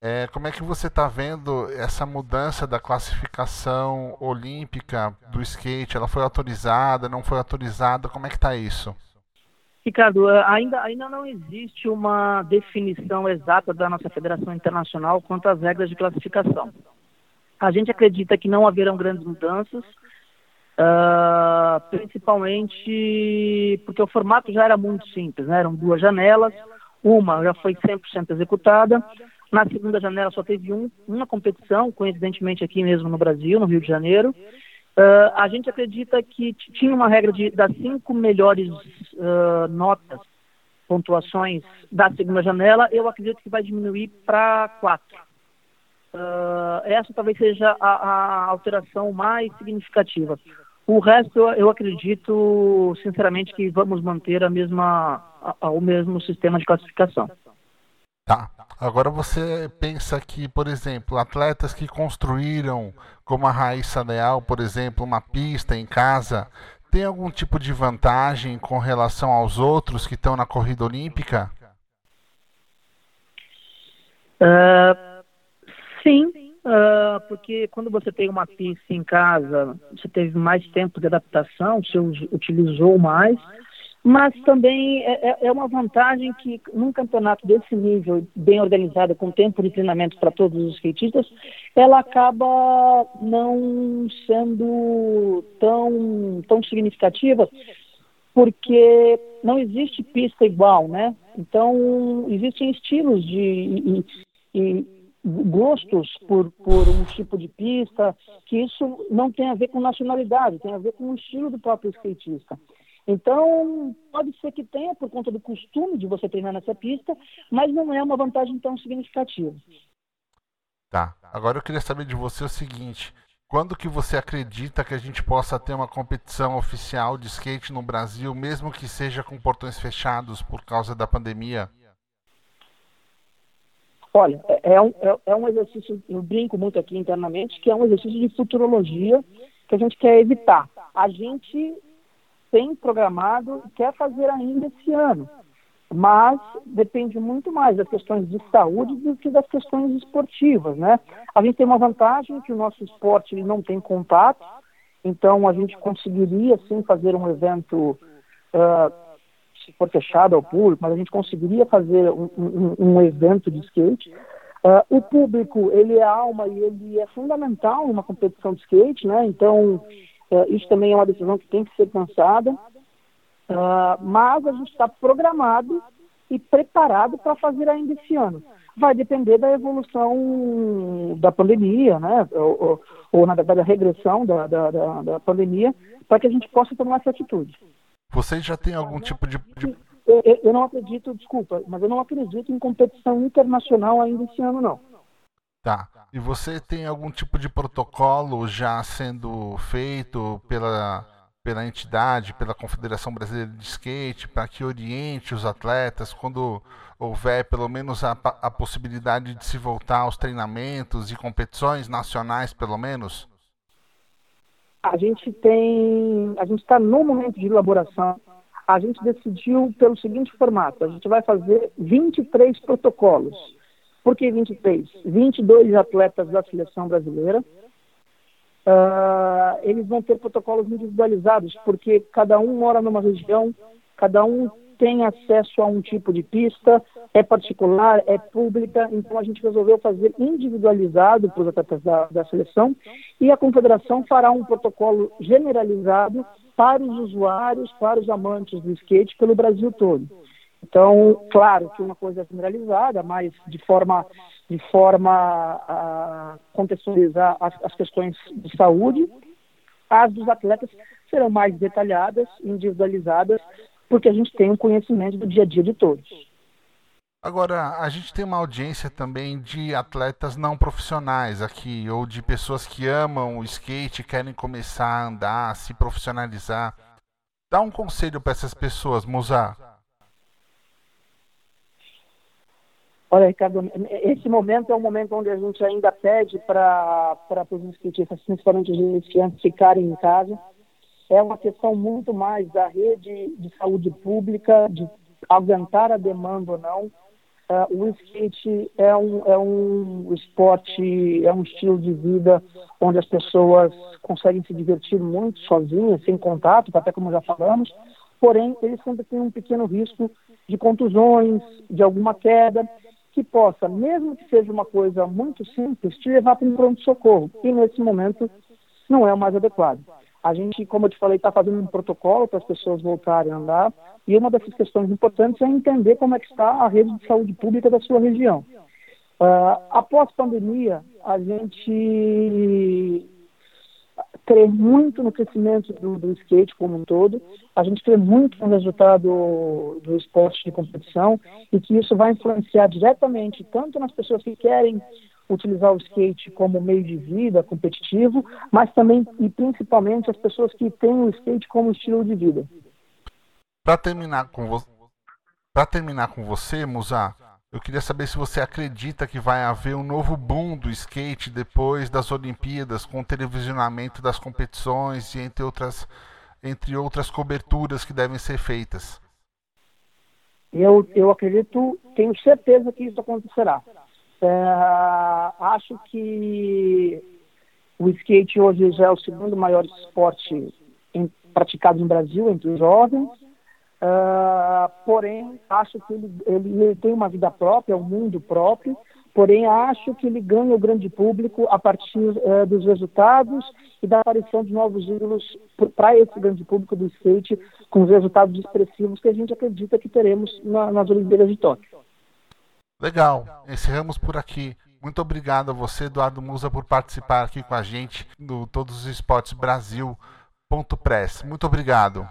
É, como é que você está vendo essa mudança da classificação olímpica do skate? Ela foi autorizada, não foi autorizada? Como é que está isso? Ricardo, eh, ainda, ainda não existe uma definição exata da nossa Federação Internacional quanto às regras de classificação. A gente acredita que não haverão grandes mudanças, uh, principalmente porque o formato já era muito simples, né? eram duas janelas, uma já foi 100% executada, na segunda janela só teve um, uma competição, coincidentemente aqui mesmo no Brasil, no Rio de Janeiro. Uh, a gente acredita que tinha uma regra de das cinco melhores uh, notas, pontuações da segunda janela, eu acredito que vai diminuir para quatro. Uh, essa talvez seja a, a, alteração mais significativa. O resto, eu, acredito, sinceramente, que vamos manter a mesma, a, o mesmo sistema de classificação. Tá. Agora você pensa que, por exemplo, atletas que construíram, como a Raíssa Leal, por exemplo, uma pista em casa, tem algum tipo de vantagem com relação aos outros que estão na corrida olímpica? Uh, sim, uh, porque quando você tem uma pista em casa, você teve mais tempo de adaptação, você utilizou mais mas também é, é, é, uma vantagem que num campeonato desse nível, bem organizado, com tempo de treinamento para todos os skatistas, ela acaba não sendo tão, tão significativa, porque não existe pista igual, né? Então, existem estilos de, e, e gostos por, por um tipo de pista, que isso não tem a ver com nacionalidade, tem a ver com o estilo do próprio skatista. Então, pode ser que tenha por conta do costume de você treinar nessa pista, mas não é uma vantagem tão significativa. Tá. Agora eu queria saber de você o seguinte: quando que você acredita que a gente possa ter uma competição oficial de skate no Brasil, mesmo que seja com portões fechados por causa da pandemia? Olha, é, é um, é, é um exercício, eu brinco muito aqui internamente, que é um exercício de futurologia que a gente quer evitar. A gente tem programado e quer fazer ainda esse ano. Mas depende muito mais das questões de saúde do que das questões esportivas, né? A gente tem uma vantagem que o nosso esporte ele não tem contato, então a gente conseguiria sim fazer um evento, uh, se for fechado ao público, mas a gente conseguiria fazer um, um, um evento de skate. Uh, o público ele é alma e ele é fundamental numa competição de skate, né? Então Uh, isso também é uma decisão que tem que ser pensada, uh, mas a gente está programado e preparado para fazer ainda esse ano. Vai depender da evolução da pandemia, né? ou, ou, ou na verdade, a regressão da, da, da, da pandemia, para que a gente possa tomar essa atitude. Vocês já têm algum tipo de. de... Eu, eu não acredito, desculpa, mas eu não acredito em competição internacional ainda esse ano, não. Tá. E você tem algum tipo de protocolo já sendo feito pela, pela entidade, pela Confederação Brasileira de Skate, para que oriente os atletas quando houver pelo menos a, a possibilidade de se voltar aos treinamentos e competições nacionais, pelo menos? A gente tem, a gente está no momento de elaboração. A gente decidiu pelo seguinte formato: a gente vai fazer 23 protocolos por que 23? 22 atletas da seleção brasileira. Uh, eles vão ter protocolos individualizados, porque cada um mora numa região, cada um tem acesso a um tipo de pista, é particular, é pública, então a gente resolveu fazer individualizado para os atletas da, da seleção e a confederação fará um protocolo generalizado para os usuários, para os amantes do skate pelo Brasil todo. Então, claro que uma coisa é generalizada, mas de forma, de forma a contextualizar as, as questões de saúde, as dos atletas serão mais detalhadas, individualizadas, porque a gente tem um conhecimento do dia a dia de todos. Agora, a gente tem uma audiência também de atletas não profissionais aqui, ou de pessoas que amam o skate, querem começar a andar, se profissionalizar. Dá um conselho para essas pessoas, Musa. Olha, Ricardo, esse momento é um momento onde a gente ainda pede para os inscritistas, principalmente os iniciantes, ficarem em casa. É uma questão muito mais da rede de saúde pública, de aguentar a demanda ou não. Uh, o skate é um, é um esporte, é um estilo de vida onde as pessoas conseguem se divertir muito sozinhas, sem contato, até como já falamos, porém ele sempre tem um pequeno risco de contusões, de alguma queda, que possa, mesmo que seja uma coisa muito simples, te levar para um pronto-socorro, e nesse momento não é o mais adequado. A gente, como eu te falei, está fazendo um protocolo para as pessoas voltarem a andar, e uma dessas questões importantes é entender como é que está a rede de saúde pública da sua região. Uh, após pandemia, a gente crê muito no crescimento do, do, skate como um todo, a gente crê muito no resultado do esporte de competição e que isso vai influenciar diretamente tanto nas pessoas que querem utilizar o skate como meio de vida competitivo, mas também e principalmente as pessoas que têm o skate como estilo de vida. Para terminar com você, para terminar com você, Musa, eu queria saber se você acredita que vai haver um novo boom do skate depois das Olimpíadas, com o televisionamento das competições e entre outras, entre outras coberturas que devem ser feitas. Eu, eu acredito, tenho certeza que isso acontecerá. É, acho que o skate hoje já é o segundo maior esporte em, praticado no Brasil entre os jovens. Uh, porém, acho que ele, ele, ele, tem uma vida própria, um mundo próprio. Porém, acho que ele ganha o grande público a partir uh, dos resultados e da aparição de novos ídolos para esse grande público do skate, com os resultados expressivos que a gente acredita que teremos na, nas Olimpíadas de Tóquio. Legal, encerramos por aqui. Muito obrigado a você, Eduardo Musa, por participar aqui com a gente do Todos os Esportes Brasil. Press. Muito obrigado.